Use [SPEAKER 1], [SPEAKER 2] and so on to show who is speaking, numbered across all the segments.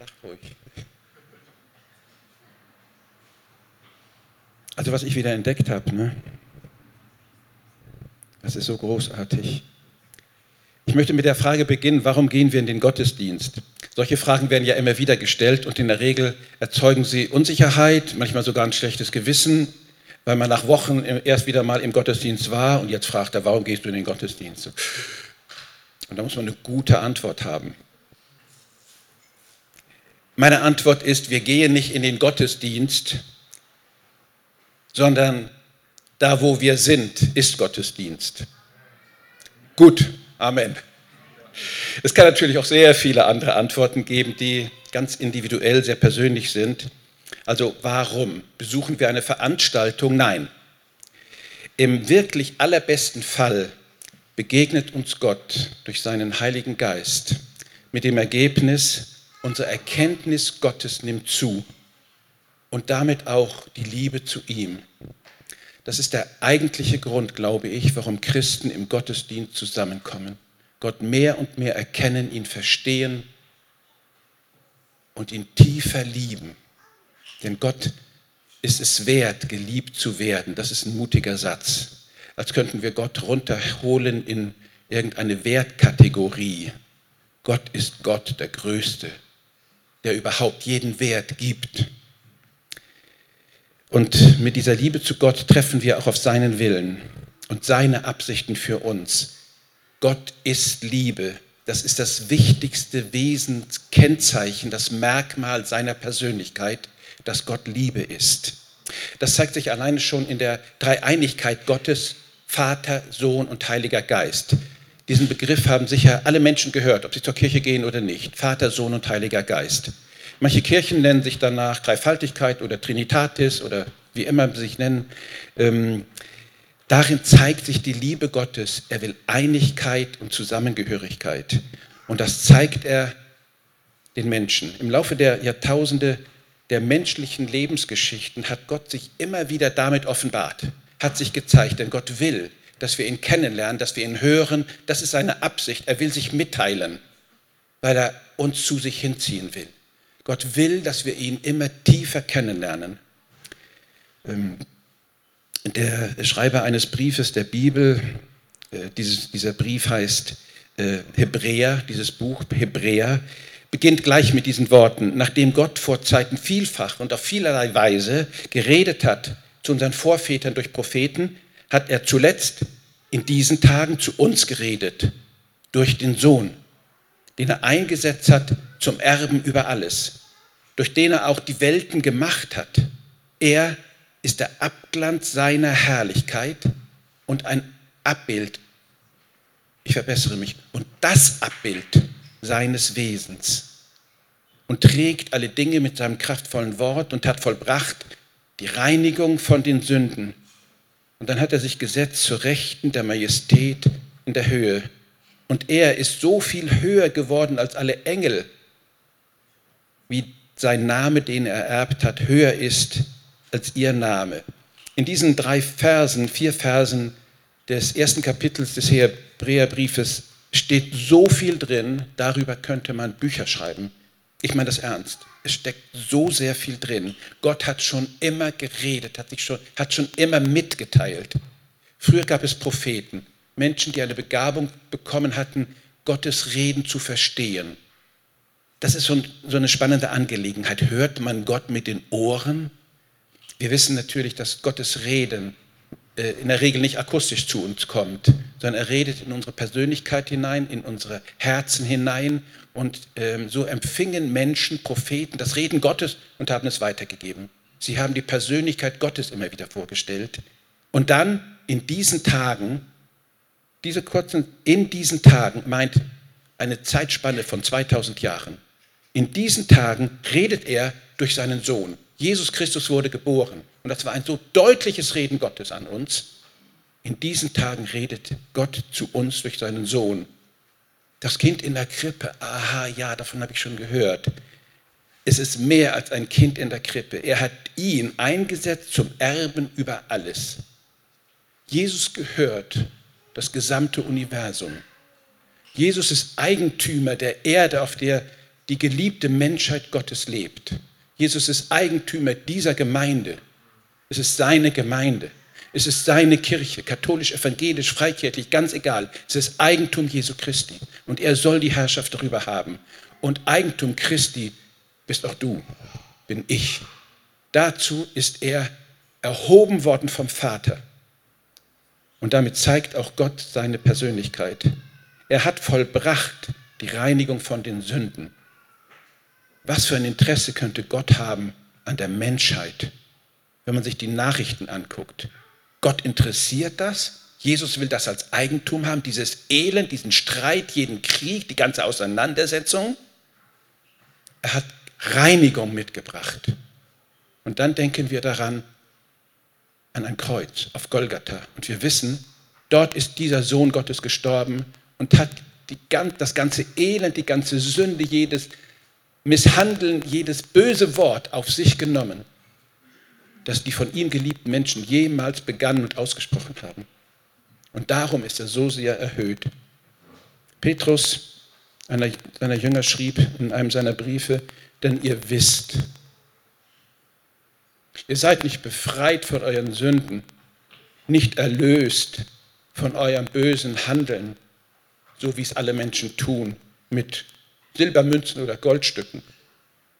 [SPEAKER 1] lacht ruhig. Also was ich wieder entdeckt habe, ne? das ist so großartig. Ich möchte mit der Frage beginnen, warum gehen wir in den Gottesdienst? Solche Fragen werden ja immer wieder gestellt und in der Regel erzeugen sie Unsicherheit, manchmal sogar ein schlechtes Gewissen, weil man nach Wochen erst wieder mal im Gottesdienst war und jetzt fragt er, warum gehst du in den Gottesdienst? Und da muss man eine gute Antwort haben. Meine Antwort ist, wir gehen nicht in den Gottesdienst, sondern da, wo wir sind, ist Gottesdienst. Gut, Amen. Es kann natürlich auch sehr viele andere Antworten geben, die ganz individuell, sehr persönlich sind. Also warum besuchen wir eine Veranstaltung? Nein. Im wirklich allerbesten Fall begegnet uns Gott durch seinen Heiligen Geist mit dem Ergebnis, unsere Erkenntnis Gottes nimmt zu und damit auch die Liebe zu ihm. Das ist der eigentliche Grund, glaube ich, warum Christen im Gottesdienst zusammenkommen. Gott mehr und mehr erkennen, ihn verstehen und ihn tiefer lieben. Denn Gott ist es wert, geliebt zu werden. Das ist ein mutiger Satz. Als könnten wir Gott runterholen in irgendeine Wertkategorie. Gott ist Gott, der Größte, der überhaupt jeden Wert gibt. Und mit dieser Liebe zu Gott treffen wir auch auf seinen Willen und seine Absichten für uns. Gott ist Liebe. Das ist das wichtigste Wesenskennzeichen, das Merkmal seiner Persönlichkeit, dass Gott Liebe ist. Das zeigt sich alleine schon in der Dreieinigkeit Gottes, Vater, Sohn und Heiliger Geist. Diesen Begriff haben sicher alle Menschen gehört, ob sie zur Kirche gehen oder nicht. Vater, Sohn und Heiliger Geist. Manche Kirchen nennen sich danach Dreifaltigkeit oder Trinitatis oder wie immer sie sich nennen. Ähm, Darin zeigt sich die Liebe Gottes. Er will Einigkeit und Zusammengehörigkeit. Und das zeigt er den Menschen. Im Laufe der Jahrtausende der menschlichen Lebensgeschichten hat Gott sich immer wieder damit offenbart, hat sich gezeigt, denn Gott will, dass wir ihn kennenlernen, dass wir ihn hören. Das ist seine Absicht. Er will sich mitteilen, weil er uns zu sich hinziehen will. Gott will, dass wir ihn immer tiefer kennenlernen. Ähm, der Schreiber eines Briefes der Bibel, äh, dieser Brief heißt äh, Hebräer, dieses Buch Hebräer, beginnt gleich mit diesen Worten. Nachdem Gott vor Zeiten vielfach und auf vielerlei Weise geredet hat zu unseren Vorvätern durch Propheten, hat er zuletzt in diesen Tagen zu uns geredet durch den Sohn, den er eingesetzt hat zum Erben über alles, durch den er auch die Welten gemacht hat. Er ist der Abglanz seiner Herrlichkeit und ein Abbild, ich verbessere mich, und das Abbild seines Wesens und trägt alle Dinge mit seinem kraftvollen Wort und hat vollbracht die Reinigung von den Sünden. Und dann hat er sich gesetzt zur Rechten der Majestät in der Höhe. Und er ist so viel höher geworden als alle Engel, wie sein Name, den er ererbt hat, höher ist als ihr Name. In diesen drei Versen, vier Versen des ersten Kapitels des Hebräerbriefes steht so viel drin, darüber könnte man Bücher schreiben. Ich meine das ernst. Es steckt so sehr viel drin. Gott hat schon immer geredet, hat, sich schon, hat schon immer mitgeteilt. Früher gab es Propheten, Menschen, die eine Begabung bekommen hatten, Gottes Reden zu verstehen. Das ist so, so eine spannende Angelegenheit. Hört man Gott mit den Ohren wir wissen natürlich, dass Gottes Reden in der Regel nicht akustisch zu uns kommt, sondern er redet in unsere Persönlichkeit hinein, in unsere Herzen hinein. Und ähm, so empfingen Menschen, Propheten das Reden Gottes und haben es weitergegeben. Sie haben die Persönlichkeit Gottes immer wieder vorgestellt. Und dann in diesen Tagen, diese kurzen, in diesen Tagen meint eine Zeitspanne von 2000 Jahren. In diesen Tagen redet er durch seinen Sohn. Jesus Christus wurde geboren. Und das war ein so deutliches Reden Gottes an uns. In diesen Tagen redet Gott zu uns durch seinen Sohn. Das Kind in der Krippe, aha, ja, davon habe ich schon gehört. Es ist mehr als ein Kind in der Krippe. Er hat ihn eingesetzt zum Erben über alles. Jesus gehört das gesamte Universum. Jesus ist Eigentümer der Erde, auf der die geliebte Menschheit Gottes lebt. Jesus ist Eigentümer dieser Gemeinde. Es ist seine Gemeinde. Es ist seine Kirche, katholisch, evangelisch, freikirchlich, ganz egal. Es ist Eigentum Jesu Christi. Und er soll die Herrschaft darüber haben. Und Eigentum Christi bist auch du, bin ich. Dazu ist er erhoben worden vom Vater. Und damit zeigt auch Gott seine Persönlichkeit. Er hat vollbracht die Reinigung von den Sünden. Was für ein Interesse könnte Gott haben an der Menschheit, wenn man sich die Nachrichten anguckt? Gott interessiert das. Jesus will das als Eigentum haben, dieses Elend, diesen Streit, jeden Krieg, die ganze Auseinandersetzung. Er hat Reinigung mitgebracht. Und dann denken wir daran, an ein Kreuz auf Golgatha. Und wir wissen, dort ist dieser Sohn Gottes gestorben und hat die, das ganze Elend, die ganze Sünde, jedes Misshandeln, jedes böse Wort auf sich genommen, das die von ihm geliebten Menschen jemals begannen und ausgesprochen haben. Und darum ist er so sehr erhöht. Petrus, einer seiner Jünger, schrieb in einem seiner Briefe, denn ihr wisst, Ihr seid nicht befreit von euren Sünden, nicht erlöst von eurem bösen Handeln, so wie es alle Menschen tun, mit Silbermünzen oder Goldstücken.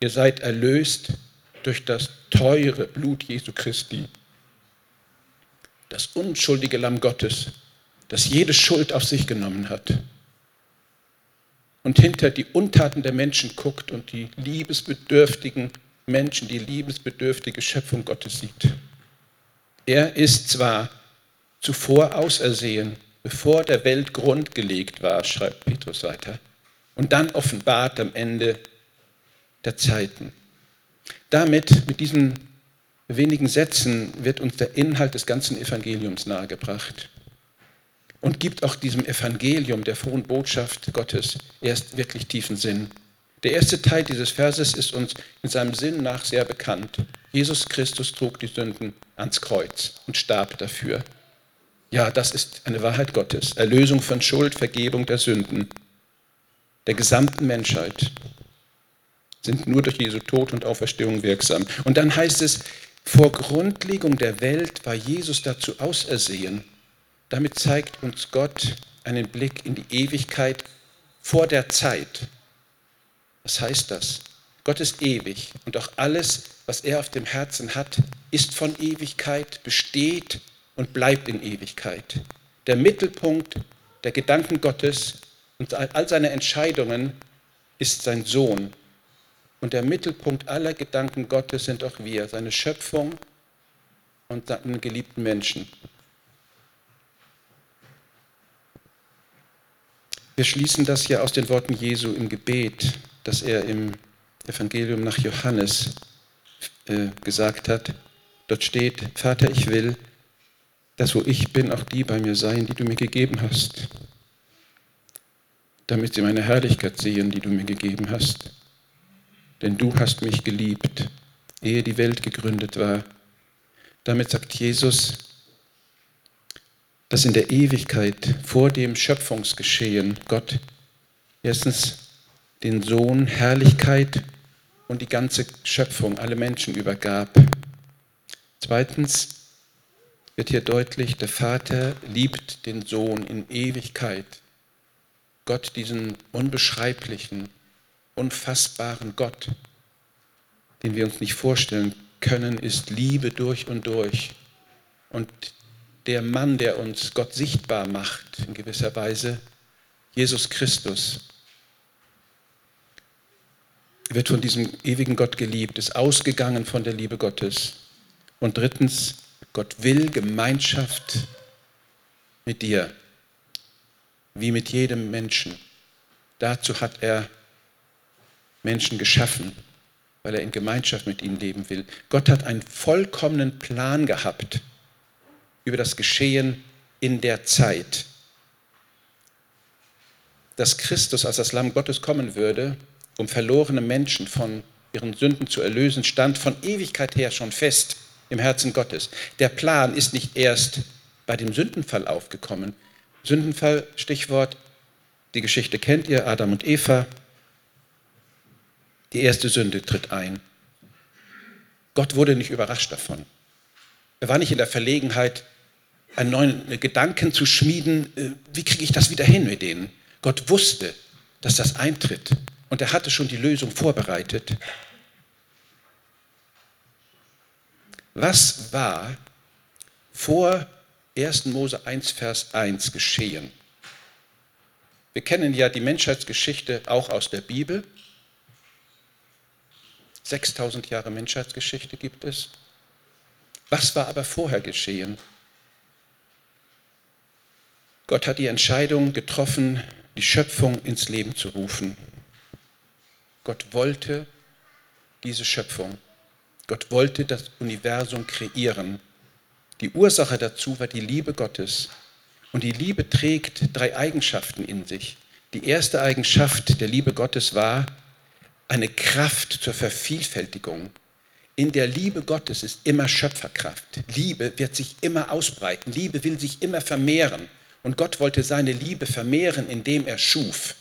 [SPEAKER 1] Ihr seid erlöst durch das teure Blut Jesu Christi, das unschuldige Lamm Gottes, das jede Schuld auf sich genommen hat und hinter die Untaten der Menschen guckt und die liebesbedürftigen Menschen, die liebesbedürftige Schöpfung Gottes sieht. Er ist zwar zuvor ausersehen, bevor der Welt Grund gelegt war, schreibt Petrus weiter, und dann offenbart am Ende der Zeiten. Damit, mit diesen wenigen Sätzen, wird uns der Inhalt des ganzen Evangeliums nahegebracht und gibt auch diesem Evangelium der frohen Botschaft Gottes erst wirklich tiefen Sinn. Der erste Teil dieses Verses ist uns in seinem Sinn nach sehr bekannt. Jesus Christus trug die Sünden ans Kreuz und starb dafür. Ja, das ist eine Wahrheit Gottes. Erlösung von Schuld, Vergebung der Sünden der gesamten Menschheit sind nur durch Jesu Tod und Auferstehung wirksam. Und dann heißt es, vor Grundlegung der Welt war Jesus dazu ausersehen. Damit zeigt uns Gott einen Blick in die Ewigkeit vor der Zeit. Was heißt das? Gott ist ewig und auch alles, was er auf dem Herzen hat, ist von Ewigkeit, besteht und bleibt in Ewigkeit. Der Mittelpunkt der Gedanken Gottes und all seiner Entscheidungen ist sein Sohn. Und der Mittelpunkt aller Gedanken Gottes sind auch wir, seine Schöpfung und seine geliebten Menschen. Wir schließen das ja aus den Worten Jesu im Gebet das er im Evangelium nach Johannes äh, gesagt hat. Dort steht, Vater, ich will, dass wo ich bin, auch die bei mir seien, die du mir gegeben hast, damit sie meine Herrlichkeit sehen, die du mir gegeben hast. Denn du hast mich geliebt, ehe die Welt gegründet war. Damit sagt Jesus, dass in der Ewigkeit vor dem Schöpfungsgeschehen Gott erstens den Sohn Herrlichkeit und die ganze Schöpfung, alle Menschen übergab. Zweitens wird hier deutlich, der Vater liebt den Sohn in Ewigkeit. Gott, diesen unbeschreiblichen, unfassbaren Gott, den wir uns nicht vorstellen können, ist Liebe durch und durch. Und der Mann, der uns Gott sichtbar macht, in gewisser Weise, Jesus Christus, wird von diesem ewigen Gott geliebt, ist ausgegangen von der Liebe Gottes. Und drittens, Gott will Gemeinschaft mit dir, wie mit jedem Menschen. Dazu hat er Menschen geschaffen, weil er in Gemeinschaft mit ihnen leben will. Gott hat einen vollkommenen Plan gehabt über das Geschehen in der Zeit. Dass Christus als das Lamm Gottes kommen würde, um verlorene Menschen von ihren Sünden zu erlösen, stand von Ewigkeit her schon fest im Herzen Gottes. Der Plan ist nicht erst bei dem Sündenfall aufgekommen. Sündenfall, Stichwort, die Geschichte kennt ihr, Adam und Eva. Die erste Sünde tritt ein. Gott wurde nicht überrascht davon. Er war nicht in der Verlegenheit, einen neuen Gedanken zu schmieden, äh, wie kriege ich das wieder hin mit denen. Gott wusste, dass das eintritt und er hatte schon die Lösung vorbereitet. Was war vor 1. Mose 1, Vers 1 geschehen? Wir kennen ja die Menschheitsgeschichte auch aus der Bibel. 6000 Jahre Menschheitsgeschichte gibt es. Was war aber vorher geschehen? Gott hat die Entscheidung getroffen, die Schöpfung ins Leben zu rufen. Gott wollte diese Schöpfung. Gott wollte das Universum kreieren. Die Ursache dazu war die Liebe Gottes. Und die Liebe trägt drei Eigenschaften in sich. Die erste Eigenschaft der Liebe Gottes war eine Kraft zur Vervielfältigung. In der Liebe Gottes ist immer Schöpferkraft. Liebe wird sich immer ausbreiten. Liebe will sich immer vermehren. Und Gott wollte seine Liebe vermehren, indem er schuf.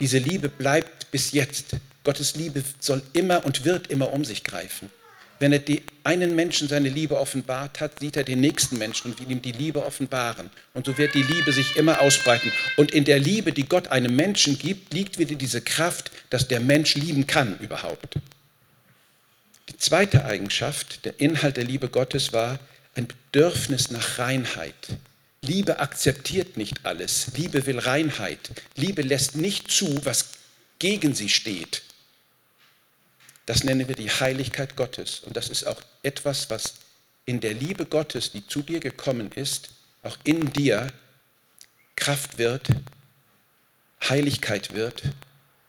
[SPEAKER 1] Diese Liebe bleibt bis jetzt. Gottes Liebe soll immer und wird immer um sich greifen. Wenn er die einen Menschen seine Liebe offenbart hat, sieht er den nächsten Menschen und will ihm die Liebe offenbaren. Und so wird die Liebe sich immer ausbreiten. Und in der Liebe, die Gott einem Menschen gibt, liegt wieder diese Kraft, dass der Mensch lieben kann überhaupt. Die zweite Eigenschaft, der Inhalt der Liebe Gottes war ein Bedürfnis nach Reinheit. Liebe akzeptiert nicht alles. Liebe will Reinheit. Liebe lässt nicht zu, was gegen sie steht. Das nennen wir die Heiligkeit Gottes. Und das ist auch etwas, was in der Liebe Gottes, die zu dir gekommen ist, auch in dir Kraft wird, Heiligkeit wird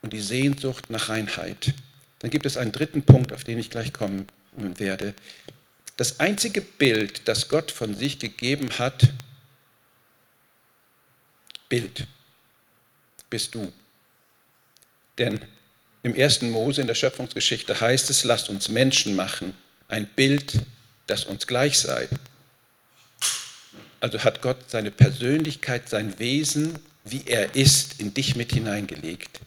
[SPEAKER 1] und die Sehnsucht nach Reinheit. Dann gibt es einen dritten Punkt, auf den ich gleich kommen werde. Das einzige Bild, das Gott von sich gegeben hat, Bild, bist du. Denn im ersten Mose in der Schöpfungsgeschichte heißt es, lasst uns Menschen machen, ein Bild, das uns gleich sei. Also hat Gott seine Persönlichkeit, sein Wesen, wie er ist, in dich mit hineingelegt.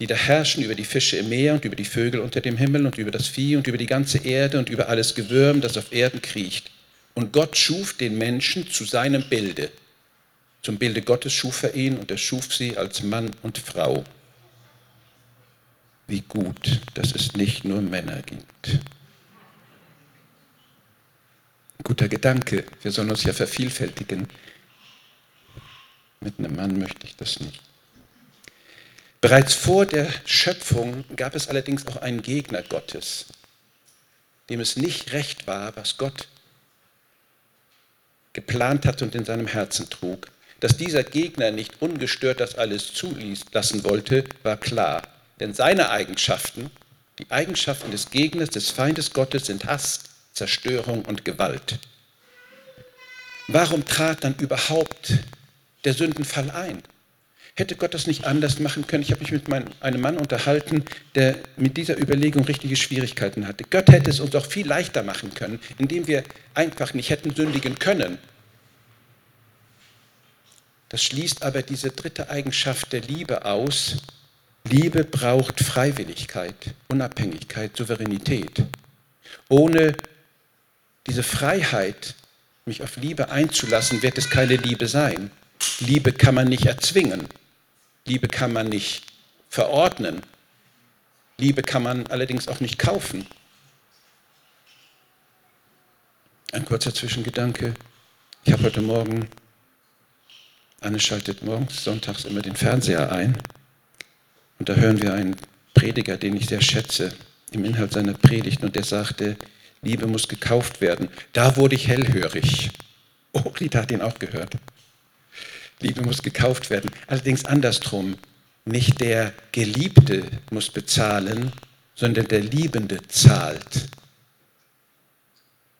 [SPEAKER 1] Die da herrschen über die Fische im Meer und über die Vögel unter dem Himmel und über das Vieh und über die ganze Erde und über alles Gewürm, das auf Erden kriecht. Und Gott schuf den Menschen zu seinem Bilde. Zum Bilde Gottes schuf er ihn und er schuf sie als Mann und Frau wie gut, dass es nicht nur Männer gibt. Guter Gedanke, wir sollen uns ja vervielfältigen. Mit einem Mann möchte ich das nicht. Bereits vor der Schöpfung gab es allerdings auch einen Gegner Gottes, dem es nicht recht war, was Gott geplant hat und in seinem Herzen trug. Dass dieser Gegner nicht ungestört das alles zulassen wollte, war klar. Denn seine Eigenschaften, die Eigenschaften des Gegners, des Feindes Gottes sind Hass, Zerstörung und Gewalt. Warum trat dann überhaupt der Sündenfall ein? Hätte Gott das nicht anders machen können? Ich habe mich mit einem Mann unterhalten, der mit dieser Überlegung richtige Schwierigkeiten hatte. Gott hätte es uns auch viel leichter machen können, indem wir einfach nicht hätten sündigen können. Das schließt aber diese dritte Eigenschaft der Liebe aus, Liebe braucht Freiwilligkeit, Unabhängigkeit, Souveränität. Ohne diese Freiheit, mich auf Liebe einzulassen, wird es keine Liebe sein. Liebe kann man nicht erzwingen. Liebe kann man nicht verordnen. Liebe kann man allerdings auch nicht kaufen. Ein kurzer Zwischengedanke. Ich habe heute Morgen, Anne schaltet morgens, sonntags immer den Fernseher ein. Und da hören wir einen Prediger, den ich sehr schätze, im Inhalt seiner Predigt, und der sagte, Liebe muss gekauft werden. Da wurde ich hellhörig. Oh, Rita hat ihn auch gehört. Liebe muss gekauft werden. Allerdings andersrum. Nicht der Geliebte muss bezahlen, sondern der Liebende zahlt.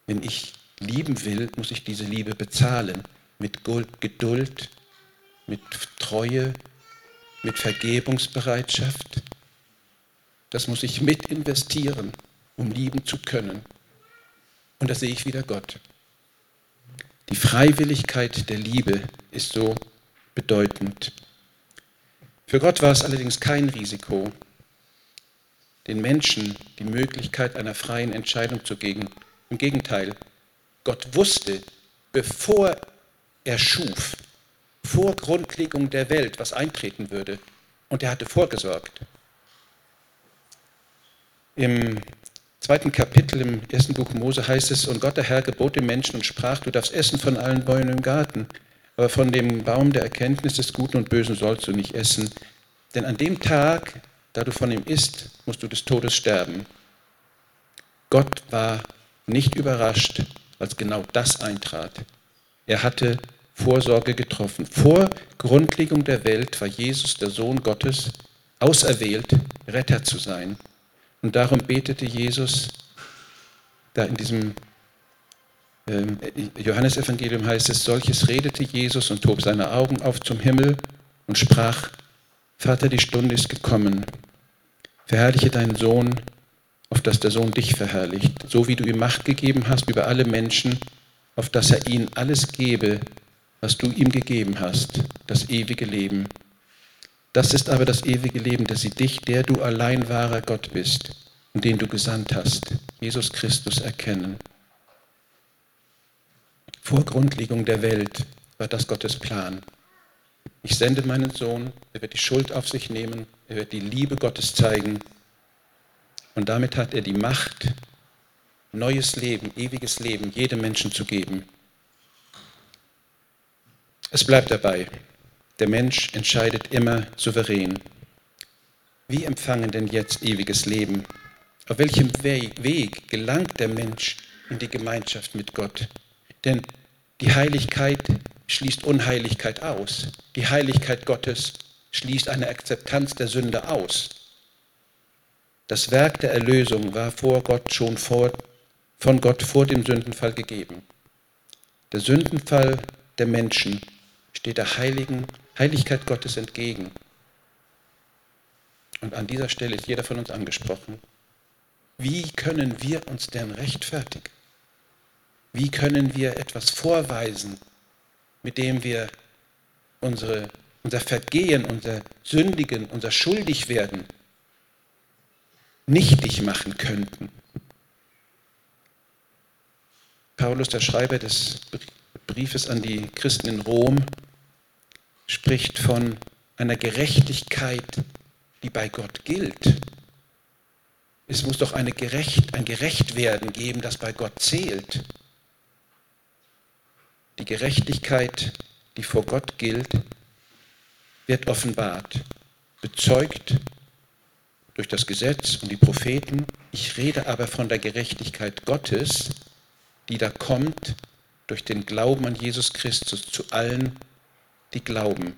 [SPEAKER 1] Wenn ich lieben will, muss ich diese Liebe bezahlen. Mit Geduld, mit Treue, mit Vergebungsbereitschaft. Das muss ich mit investieren, um lieben zu können. Und da sehe ich wieder Gott. Die Freiwilligkeit der Liebe ist so bedeutend. Für Gott war es allerdings kein Risiko, den Menschen die Möglichkeit einer freien Entscheidung zu geben. Im Gegenteil, Gott wusste, bevor er schuf, vor Grundlegung der Welt, was eintreten würde. Und er hatte vorgesorgt. Im zweiten Kapitel im ersten Buch Mose heißt es, und Gott der Herr gebot dem Menschen und sprach, du darfst essen von allen Bäumen im Garten, aber von dem Baum der Erkenntnis des Guten und Bösen sollst du nicht essen, denn an dem Tag, da du von ihm isst, musst du des Todes sterben. Gott war nicht überrascht, als genau das eintrat. Er hatte Vorsorge getroffen. Vor Grundlegung der Welt war Jesus, der Sohn Gottes, auserwählt, Retter zu sein. Und darum betete Jesus, da in diesem ähm, Johannesevangelium heißt es, solches redete Jesus und hob seine Augen auf zum Himmel und sprach, Vater, die Stunde ist gekommen. Verherrliche deinen Sohn, auf dass der Sohn dich verherrlicht, so wie du ihm Macht gegeben hast über alle Menschen, auf dass er ihnen alles gebe, was du ihm gegeben hast, das ewige Leben. Das ist aber das ewige Leben, dass sie dich, der du allein wahrer Gott bist und den du gesandt hast, Jesus Christus, erkennen. Vor Grundlegung der Welt war das Gottes Plan. Ich sende meinen Sohn, er wird die Schuld auf sich nehmen, er wird die Liebe Gottes zeigen und damit hat er die Macht, neues Leben, ewiges Leben jedem Menschen zu geben. Es bleibt dabei, der Mensch entscheidet immer souverän. Wie empfangen denn jetzt ewiges Leben? Auf welchem Weg gelangt der Mensch in die Gemeinschaft mit Gott? Denn die Heiligkeit schließt Unheiligkeit aus. Die Heiligkeit Gottes schließt eine Akzeptanz der Sünde aus. Das Werk der Erlösung war vor Gott schon vor, von Gott vor dem Sündenfall gegeben. Der Sündenfall der Menschen steht der Heiligen, Heiligkeit Gottes entgegen. Und an dieser Stelle ist jeder von uns angesprochen. Wie können wir uns denn rechtfertigen? Wie können wir etwas vorweisen, mit dem wir unsere, unser Vergehen, unser Sündigen, unser Schuldigwerden nichtig machen könnten? Paulus, der Schreiber des Briefes an die Christen in Rom, spricht von einer Gerechtigkeit, die bei Gott gilt. Es muss doch eine Gerecht, ein Gerechtwerden geben, das bei Gott zählt. Die Gerechtigkeit, die vor Gott gilt, wird offenbart, bezeugt durch das Gesetz und die Propheten. Ich rede aber von der Gerechtigkeit Gottes, die da kommt durch den Glauben an Jesus Christus zu allen, die glauben.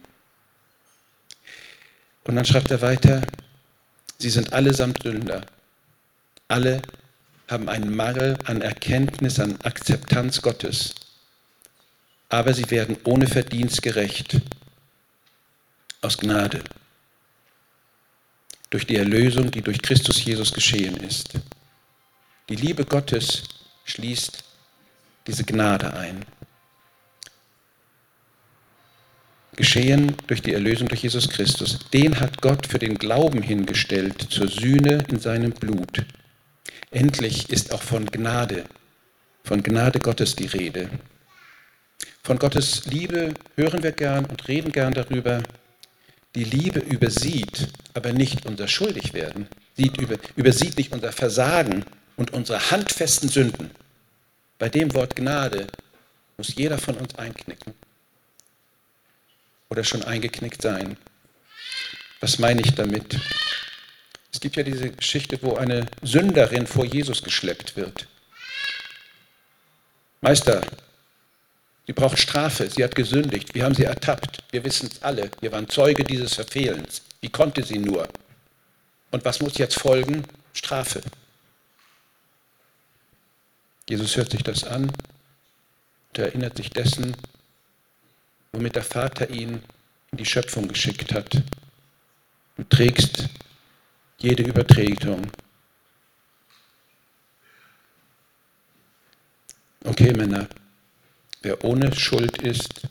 [SPEAKER 1] Und dann schreibt er weiter, sie sind allesamt Sünder. Alle haben einen Mangel an Erkenntnis, an Akzeptanz Gottes. Aber sie werden ohne Verdienst gerecht. Aus Gnade. Durch die Erlösung, die durch Christus Jesus geschehen ist. Die Liebe Gottes schließt diese Gnade ein. Geschehen durch die Erlösung durch Jesus Christus. Den hat Gott für den Glauben hingestellt zur Sühne in seinem Blut. Endlich ist auch von Gnade, von Gnade Gottes die Rede. Von Gottes Liebe hören wir gern und reden gern darüber. Die Liebe übersieht aber nicht unser Schuldigwerden, sieht über, übersieht nicht unser Versagen und unsere handfesten Sünden. Bei dem Wort Gnade muss jeder von uns einknicken oder schon eingeknickt sein. Was meine ich damit? Es gibt ja diese Geschichte, wo eine Sünderin vor Jesus geschleppt wird. Meister, sie braucht Strafe, sie hat gesündigt, wir haben sie ertappt, wir wissen es alle, wir waren Zeuge dieses Verfehlens. Wie konnte sie nur? Und was muss jetzt folgen? Strafe. Jesus hört sich das an und erinnert sich dessen, womit der Vater ihn in die Schöpfung geschickt hat. Du trägst jede Übertretung. Okay, Männer, wer ohne Schuld ist,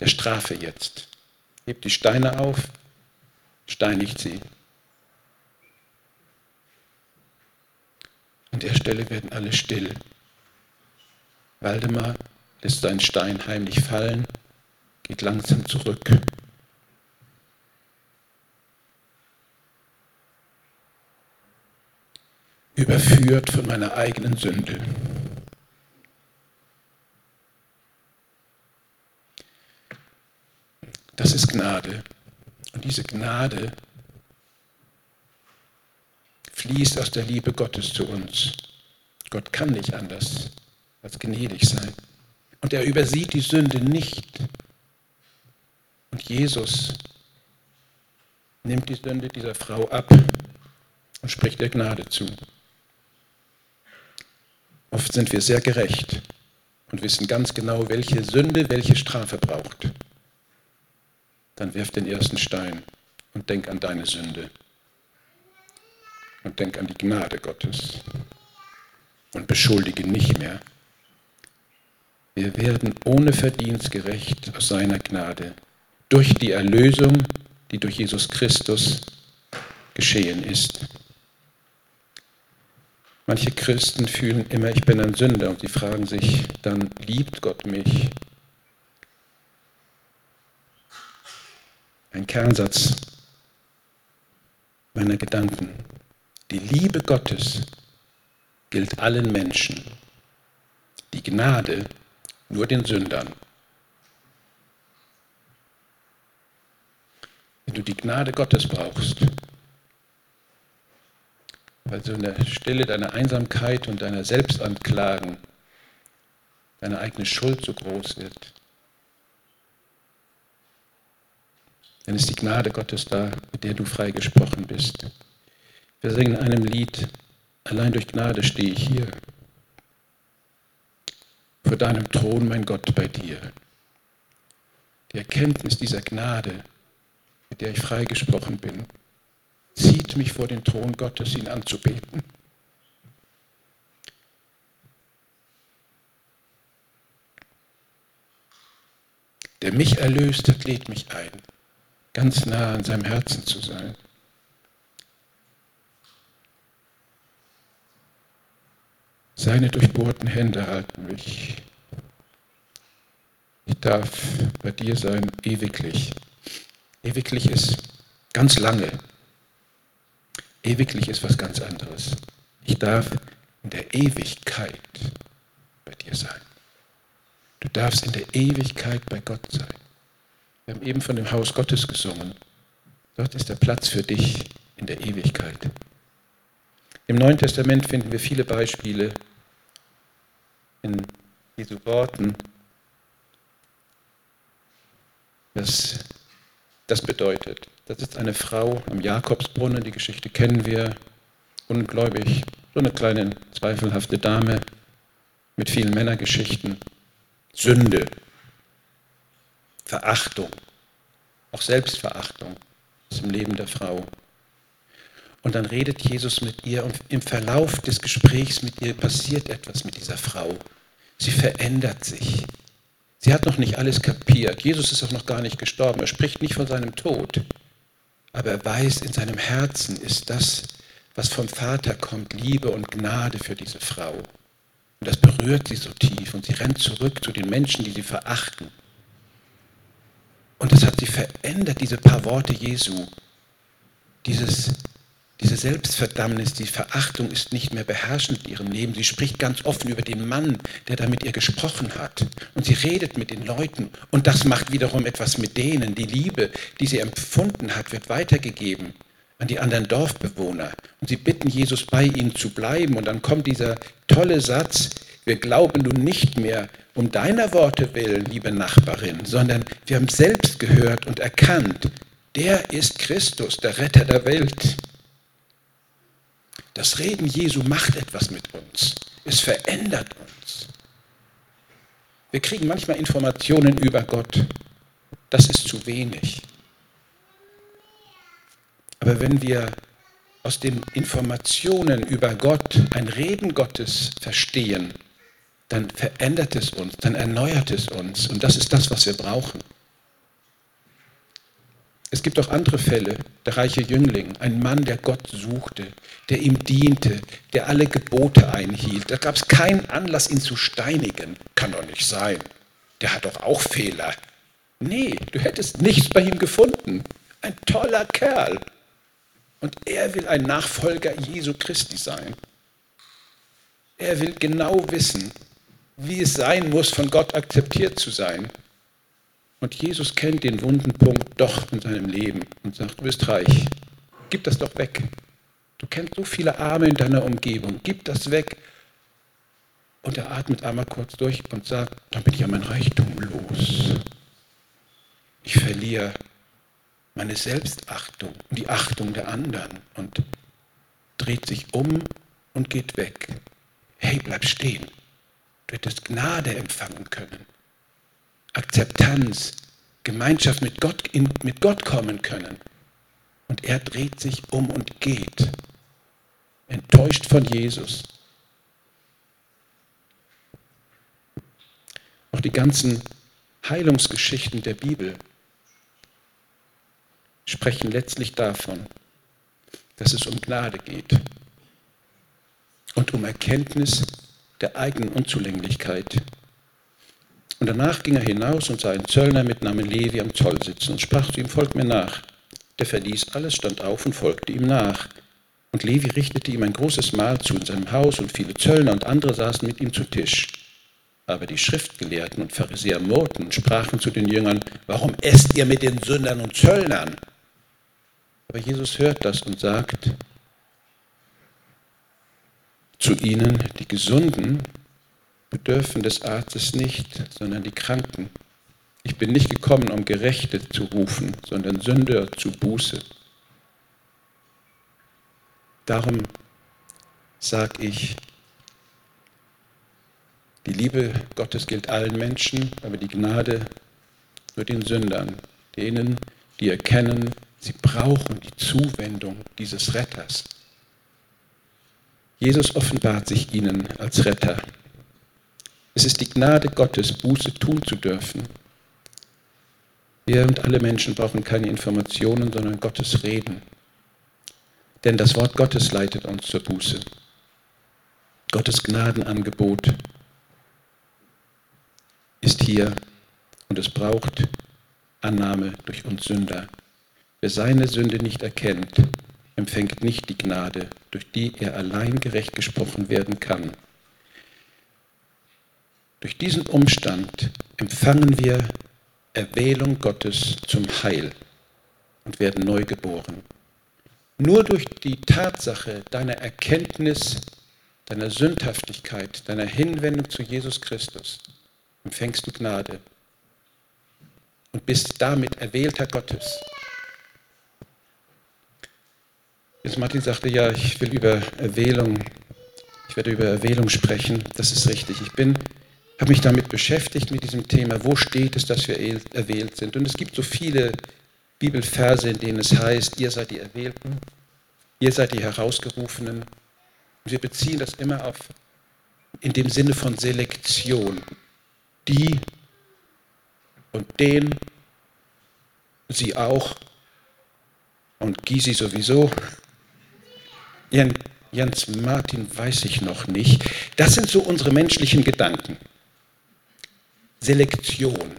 [SPEAKER 1] der strafe jetzt. Hebt die Steine auf, steinigt sie. An der Stelle werden alle still. Waldemar lässt seinen Stein heimlich fallen, geht langsam zurück. Überführt von meiner eigenen Sünde. Das ist Gnade. Und diese Gnade fließt aus der Liebe Gottes zu uns. Gott kann nicht anders als gnädig sein. Und er übersieht die Sünde nicht. Und Jesus nimmt die Sünde dieser Frau ab und spricht der Gnade zu. Oft sind wir sehr gerecht und wissen ganz genau, welche Sünde welche Strafe braucht. Dann wirf den ersten Stein und denk an deine Sünde und denk an die Gnade Gottes und beschuldige nicht mehr. Wir werden ohne Verdienst gerecht aus seiner Gnade durch die Erlösung, die durch Jesus Christus geschehen ist. Manche Christen fühlen immer, ich bin ein Sünder und sie fragen sich, dann liebt Gott mich. Ein Kernsatz meiner Gedanken. Die Liebe Gottes gilt allen Menschen, die Gnade nur den Sündern. Wenn du die Gnade Gottes brauchst, weil so in der Stille deiner Einsamkeit und deiner Selbstanklagen deine eigene Schuld so groß wird, dann ist die Gnade Gottes da, mit der du freigesprochen bist. Wir singen in einem Lied, allein durch Gnade stehe ich hier. Vor deinem Thron, mein Gott, bei dir. Die Erkenntnis dieser Gnade, mit der ich freigesprochen bin, zieht mich vor den Thron Gottes, ihn anzubeten. Der mich erlöst hat, lädt mich ein, ganz nah an seinem Herzen zu sein. Seine durchbohrten Hände halten mich. Ich darf bei dir sein ewiglich. Ewiglich ist ganz lange. Ewiglich ist was ganz anderes. Ich darf in der Ewigkeit bei dir sein. Du darfst in der Ewigkeit bei Gott sein. Wir haben eben von dem Haus Gottes gesungen. Dort ist der Platz für dich in der Ewigkeit. Im Neuen Testament finden wir viele Beispiele in Jesu Worten, was das bedeutet. Das ist eine Frau am Jakobsbrunnen, die Geschichte kennen wir, ungläubig, so eine kleine zweifelhafte Dame mit vielen Männergeschichten, Sünde, Verachtung, auch Selbstverachtung ist im Leben der Frau. Und dann redet Jesus mit ihr und im Verlauf des Gesprächs mit ihr passiert etwas mit dieser Frau. Sie verändert sich. Sie hat noch nicht alles kapiert. Jesus ist auch noch gar nicht gestorben. Er spricht nicht von seinem Tod. Aber er weiß, in seinem Herzen ist das, was vom Vater kommt, Liebe und Gnade für diese Frau. Und das berührt sie so tief und sie rennt zurück zu den Menschen, die sie verachten. Und das hat sie verändert, diese paar Worte Jesu. Dieses diese Selbstverdammnis, die Verachtung ist nicht mehr beherrschend in ihrem Leben. Sie spricht ganz offen über den Mann, der da mit ihr gesprochen hat. Und sie redet mit den Leuten. Und das macht wiederum etwas mit denen. Die Liebe, die sie empfunden hat, wird weitergegeben an die anderen Dorfbewohner. Und sie bitten Jesus, bei ihnen zu bleiben. Und dann kommt dieser tolle Satz, wir glauben nun nicht mehr um deiner Worte willen, liebe Nachbarin, sondern wir haben selbst gehört und erkannt, der ist Christus, der Retter der Welt. Das Reden Jesu macht etwas mit uns. Es verändert uns. Wir kriegen manchmal Informationen über Gott. Das ist zu wenig. Aber wenn wir aus den Informationen über Gott ein Reden Gottes verstehen, dann verändert es uns, dann erneuert es uns. Und das ist das, was wir brauchen. Es gibt auch andere Fälle. Der reiche Jüngling, ein Mann, der Gott suchte, der ihm diente, der alle Gebote einhielt. Da gab es keinen Anlass, ihn zu steinigen. Kann doch nicht sein. Der hat doch auch Fehler. Nee, du hättest nichts bei ihm gefunden. Ein toller Kerl. Und er will ein Nachfolger Jesu Christi sein. Er will genau wissen, wie es sein muss, von Gott akzeptiert zu sein. Und Jesus kennt den wunden Punkt doch in seinem Leben und sagt, du bist reich, gib das doch weg. Du kennst so viele Arme in deiner Umgebung, gib das weg. Und er atmet einmal kurz durch und sagt, dann bin ich ja mein Reichtum los. Ich verliere meine Selbstachtung und die Achtung der anderen und dreht sich um und geht weg. Hey, bleib stehen. Du hättest Gnade empfangen können. Akzeptanz, Gemeinschaft mit Gott, in, mit Gott kommen können. Und er dreht sich um und geht, enttäuscht von Jesus. Auch die ganzen Heilungsgeschichten der Bibel sprechen letztlich davon, dass es um Gnade geht und um Erkenntnis der eigenen Unzulänglichkeit. Und danach ging er hinaus und sah einen Zöllner mit Namen Levi am Zoll sitzen und sprach zu ihm, folgt mir nach. Der verließ alles, stand auf und folgte ihm nach. Und Levi richtete ihm ein großes Mahl zu in seinem Haus und viele Zöllner und andere saßen mit ihm zu Tisch. Aber die Schriftgelehrten und Pharisäer murrten und sprachen zu den Jüngern, warum esst ihr mit den Sündern und Zöllnern? Aber Jesus hört das und sagt zu ihnen, die Gesunden bedürfen des Arztes nicht, sondern die Kranken. Ich bin nicht gekommen, um Gerechte zu rufen, sondern Sünder zu Buße. Darum sage ich, die Liebe Gottes gilt allen Menschen, aber die Gnade nur den Sündern, denen, die erkennen, sie brauchen die Zuwendung dieses Retters. Jesus offenbart sich ihnen als Retter. Es ist die Gnade Gottes, Buße tun zu dürfen. Wir und alle Menschen brauchen keine Informationen, sondern Gottes Reden. Denn das Wort Gottes leitet uns zur Buße. Gottes Gnadenangebot ist hier und es braucht Annahme durch uns Sünder. Wer seine Sünde nicht erkennt, empfängt nicht die Gnade, durch die er allein gerecht gesprochen werden kann. Durch diesen Umstand empfangen wir Erwählung Gottes zum Heil und werden neu geboren. Nur durch die Tatsache deiner Erkenntnis, deiner Sündhaftigkeit, deiner Hinwendung zu Jesus Christus empfängst du Gnade und bist damit Erwählter Gottes. Jetzt Martin sagte, ja, ich will über Erwählung, ich werde über Erwählung sprechen. Das ist richtig. Ich bin habe mich damit beschäftigt, mit diesem Thema, wo steht es, dass wir erwählt sind. Und es gibt so viele Bibelverse, in denen es heißt, ihr seid die Erwählten, ihr seid die Herausgerufenen. Und wir beziehen das immer auf, in dem Sinne von Selektion. Die und den, sie auch und Gysi sowieso. Jens Martin weiß ich noch nicht. Das sind so unsere menschlichen Gedanken. Selektion.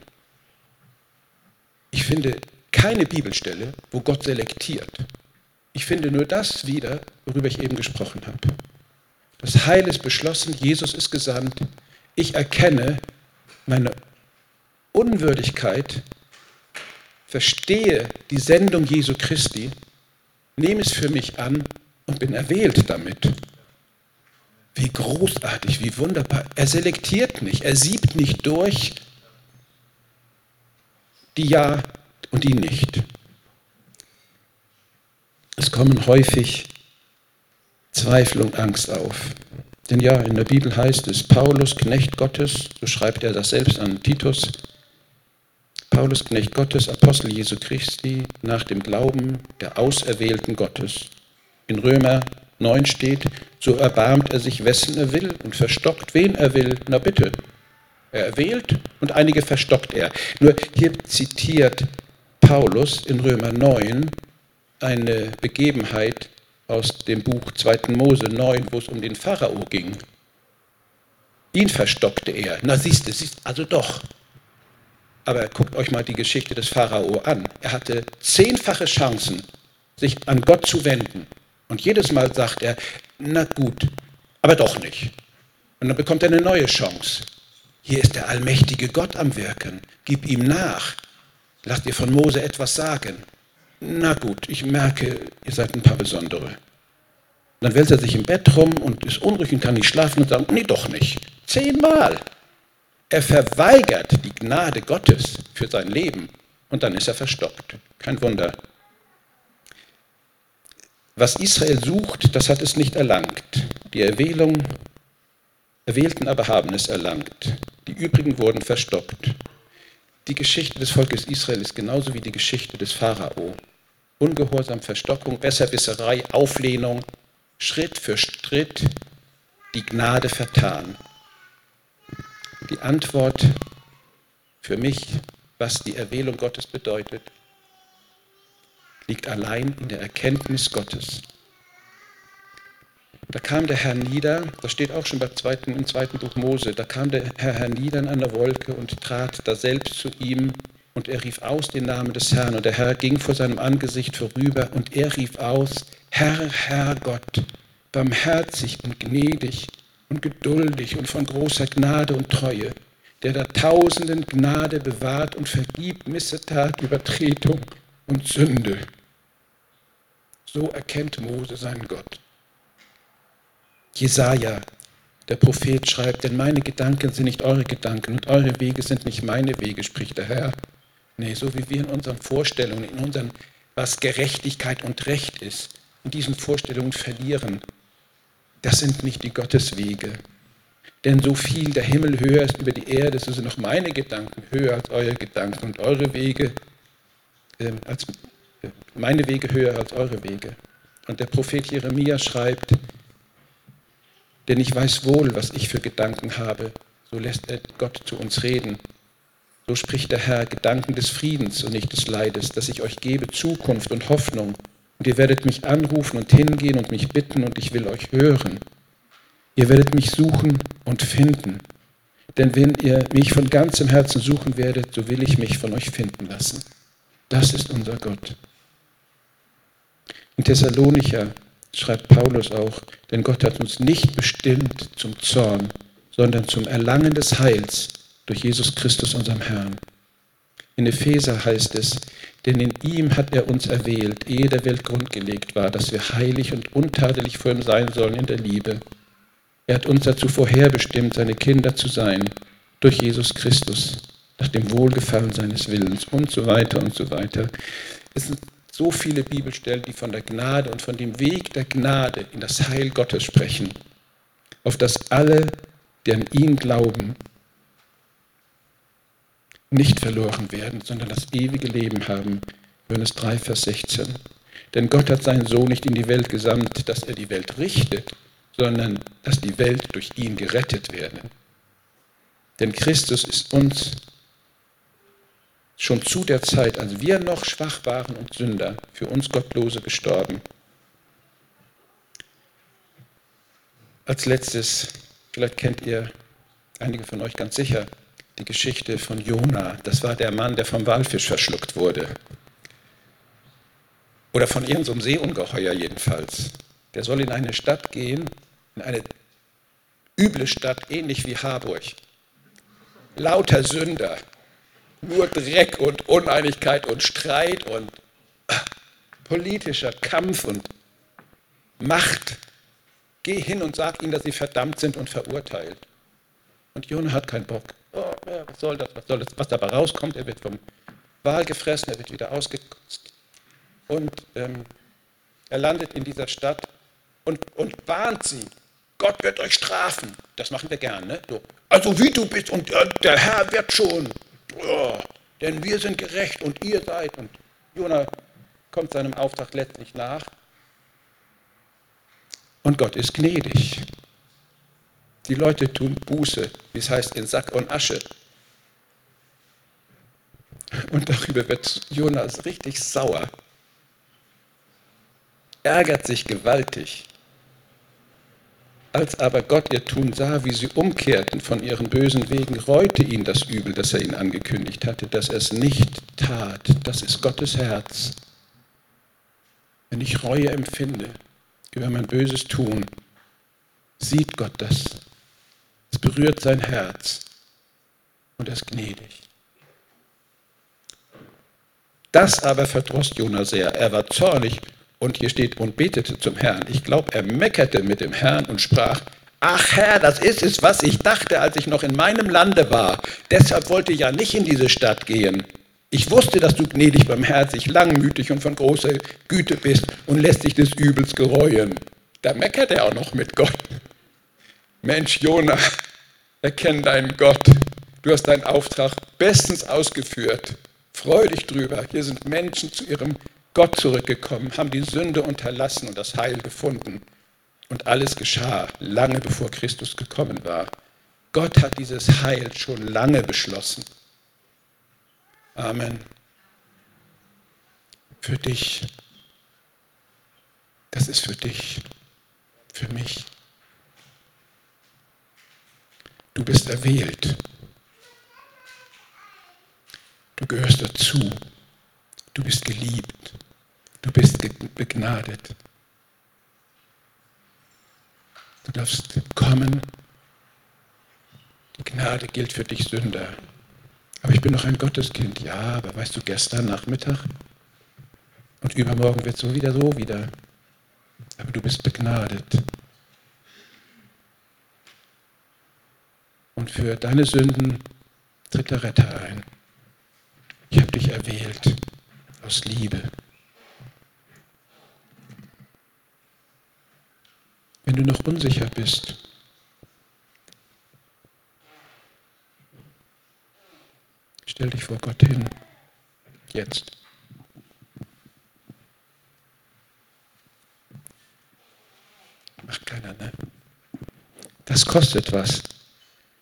[SPEAKER 1] Ich finde keine Bibelstelle, wo Gott selektiert. Ich finde nur das wieder, worüber ich eben gesprochen habe. Das Heil ist beschlossen, Jesus ist gesandt. Ich erkenne meine Unwürdigkeit, verstehe die Sendung Jesu Christi, nehme es für mich an und bin erwählt damit. Wie großartig, wie wunderbar. Er selektiert nicht, er siebt nicht durch die ja und die nicht. Es kommen häufig Zweifel und Angst auf. Denn ja, in der Bibel heißt es, Paulus, Knecht Gottes, so schreibt er das selbst an Titus, Paulus, Knecht Gottes, Apostel Jesu Christi, nach dem Glauben der Auserwählten Gottes. In Römer 9 steht, so erbarmt er sich, wessen er will und verstockt, wen er will. Na bitte. Er erwählt und einige verstockt er. Nur hier zitiert Paulus in Römer 9 eine Begebenheit aus dem Buch 2. Mose 9, wo es um den Pharao ging. Ihn verstockte er. Na siehst du, siehst, also doch. Aber guckt euch mal die Geschichte des Pharao an. Er hatte zehnfache Chancen, sich an Gott zu wenden. Und jedes Mal sagt er, na gut, aber doch nicht. Und dann bekommt er eine neue Chance. Hier ist der allmächtige Gott am Wirken. Gib ihm nach. Lass dir von Mose etwas sagen. Na gut, ich merke, ihr seid ein paar Besondere. Dann wälzt er sich im Bett rum und ist unruhig und kann nicht schlafen und sagt, nee, doch nicht. Zehnmal. Er verweigert die Gnade Gottes für sein Leben und dann ist er verstockt. Kein Wunder. Was Israel sucht, das hat es nicht erlangt. Die Erwählung, Erwählten aber haben es erlangt. Die übrigen wurden verstockt. Die Geschichte des Volkes Israel ist genauso wie die Geschichte des Pharao. Ungehorsam, Verstockung, Besserwisserei, Auflehnung, Schritt für Schritt die Gnade vertan. Die Antwort für mich, was die Erwählung Gottes bedeutet, liegt allein in der Erkenntnis Gottes. Da kam der Herr nieder, das steht auch schon beim zweiten, im zweiten Buch Mose, da kam der Herr hernieder in einer Wolke und trat da selbst zu ihm und er rief aus den Namen des Herrn und der Herr ging vor seinem Angesicht vorüber und er rief aus, Herr, Herr Gott, barmherzig und gnädig und geduldig und von großer Gnade und Treue, der da Tausenden Gnade bewahrt und vergibt Missetat, Übertretung und Sünde. So erkennt Mose seinen Gott. Jesaja, der Prophet, schreibt: Denn meine Gedanken sind nicht eure Gedanken und eure Wege sind nicht meine Wege, spricht der Herr. Nee, so wie wir in unseren Vorstellungen, in unseren, was Gerechtigkeit und Recht ist, in diesen Vorstellungen verlieren, das sind nicht die Gotteswege. Denn so viel der Himmel höher ist über die Erde, so sind noch meine Gedanken höher als eure Gedanken und eure Wege äh, als meine Wege höher als eure Wege. Und der Prophet Jeremia schreibt, denn ich weiß wohl, was ich für Gedanken habe, so lässt er Gott zu uns reden. So spricht der Herr Gedanken des Friedens und nicht des Leides, dass ich euch gebe Zukunft und Hoffnung. Und ihr werdet mich anrufen und hingehen und mich bitten und ich will euch hören. Ihr werdet mich suchen und finden. Denn wenn ihr mich von ganzem Herzen suchen werdet, so will ich mich von euch finden lassen. Das ist unser Gott. In Thessalonicher schreibt Paulus auch, denn Gott hat uns nicht bestimmt zum Zorn, sondern zum Erlangen des Heils durch Jesus Christus, unserem Herrn. In Epheser heißt es, denn in ihm hat er uns erwählt, ehe der Welt grundgelegt war, dass wir heilig und untadelig vor ihm sein sollen in der Liebe. Er hat uns dazu vorherbestimmt, seine Kinder zu sein, durch Jesus Christus, nach dem Wohlgefallen seines Willens und so weiter und so weiter. Es sind so viele Bibelstellen, die von der Gnade und von dem Weg der Gnade in das Heil Gottes sprechen, auf das alle, die an ihn glauben, nicht verloren werden, sondern das ewige Leben haben. Johannes 3, Vers 16. Denn Gott hat seinen Sohn nicht in die Welt gesandt, dass er die Welt richtet, sondern dass die Welt durch ihn gerettet werde. Denn Christus ist uns schon zu der Zeit, als wir noch schwach waren und Sünder, für uns Gottlose gestorben. Als letztes, vielleicht kennt ihr einige von euch ganz sicher, die Geschichte von Jona. Das war der Mann, der vom Walfisch verschluckt wurde. Oder von irgendeinem Seeungeheuer jedenfalls. Der soll in eine Stadt gehen, in eine üble Stadt, ähnlich wie Harburg. Lauter Sünder, nur Dreck und Uneinigkeit und Streit und politischer Kampf und Macht. Geh hin und sag ihnen, dass sie verdammt sind und verurteilt. Und Jonah hat keinen Bock. Oh, was soll das? Was soll das? Was dabei rauskommt, er wird vom Wal gefressen, er wird wieder ausgekotzt. Und ähm, er landet in dieser Stadt und, und warnt sie. Gott wird euch strafen. Das machen wir gern, ne? So. Also wie du bist und äh, der Herr wird schon oh, denn wir sind gerecht und ihr seid. Und Jona kommt seinem Auftrag letztlich nach. Und Gott ist gnädig. Die Leute tun Buße, wie es heißt, in Sack und Asche. Und darüber wird Jonas richtig sauer, ärgert sich gewaltig. Als aber Gott ihr Tun sah, wie sie umkehrten von ihren bösen Wegen, reute ihn das Übel, das er ihnen angekündigt hatte, dass er es nicht tat. Das ist Gottes Herz. Wenn ich Reue empfinde über mein böses Tun, sieht Gott das. Es berührt sein Herz und er ist gnädig. Das aber verdross Jona sehr. Er war zornig und hier steht und betete zum Herrn. Ich glaube, er meckerte mit dem Herrn und sprach, Ach Herr, das ist es, was ich dachte, als ich noch in meinem Lande war. Deshalb wollte ich ja nicht in diese Stadt gehen. Ich wusste, dass du gnädig, barmherzig, langmütig und von großer Güte bist und lässt dich des Übels gereuen. Da meckert er auch noch mit Gott. Mensch, Jona, erkenn deinen Gott. Du hast deinen Auftrag bestens ausgeführt. Freu dich drüber. Hier sind Menschen zu ihrem Gott zurückgekommen, haben die Sünde unterlassen und das Heil gefunden. Und alles geschah lange bevor Christus gekommen war. Gott hat dieses Heil schon lange beschlossen. Amen. Für dich. Das ist für dich, für mich. Du bist erwählt. Du gehörst dazu. Du bist geliebt. Du bist begnadet. Du darfst kommen. Die Gnade gilt für dich Sünder. Aber ich bin doch ein Gotteskind. Ja, aber weißt du, gestern Nachmittag und übermorgen wird es so wieder so wieder. Aber du bist begnadet. Und für deine Sünden tritt der Retter ein. Ich habe dich erwählt aus Liebe. Wenn du noch unsicher bist, stell dich vor Gott hin. Jetzt. Macht keiner, ne? Das kostet was,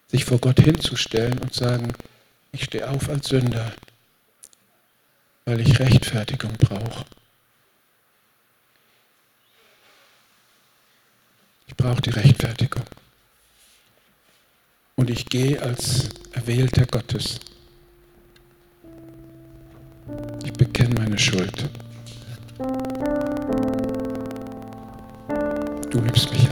[SPEAKER 1] sich vor Gott hinzustellen und sagen, ich stehe auf als Sünder weil ich Rechtfertigung brauche. Ich brauche die Rechtfertigung. Und ich gehe als Erwählter Gottes. Ich bekenne meine Schuld. Du nimmst mich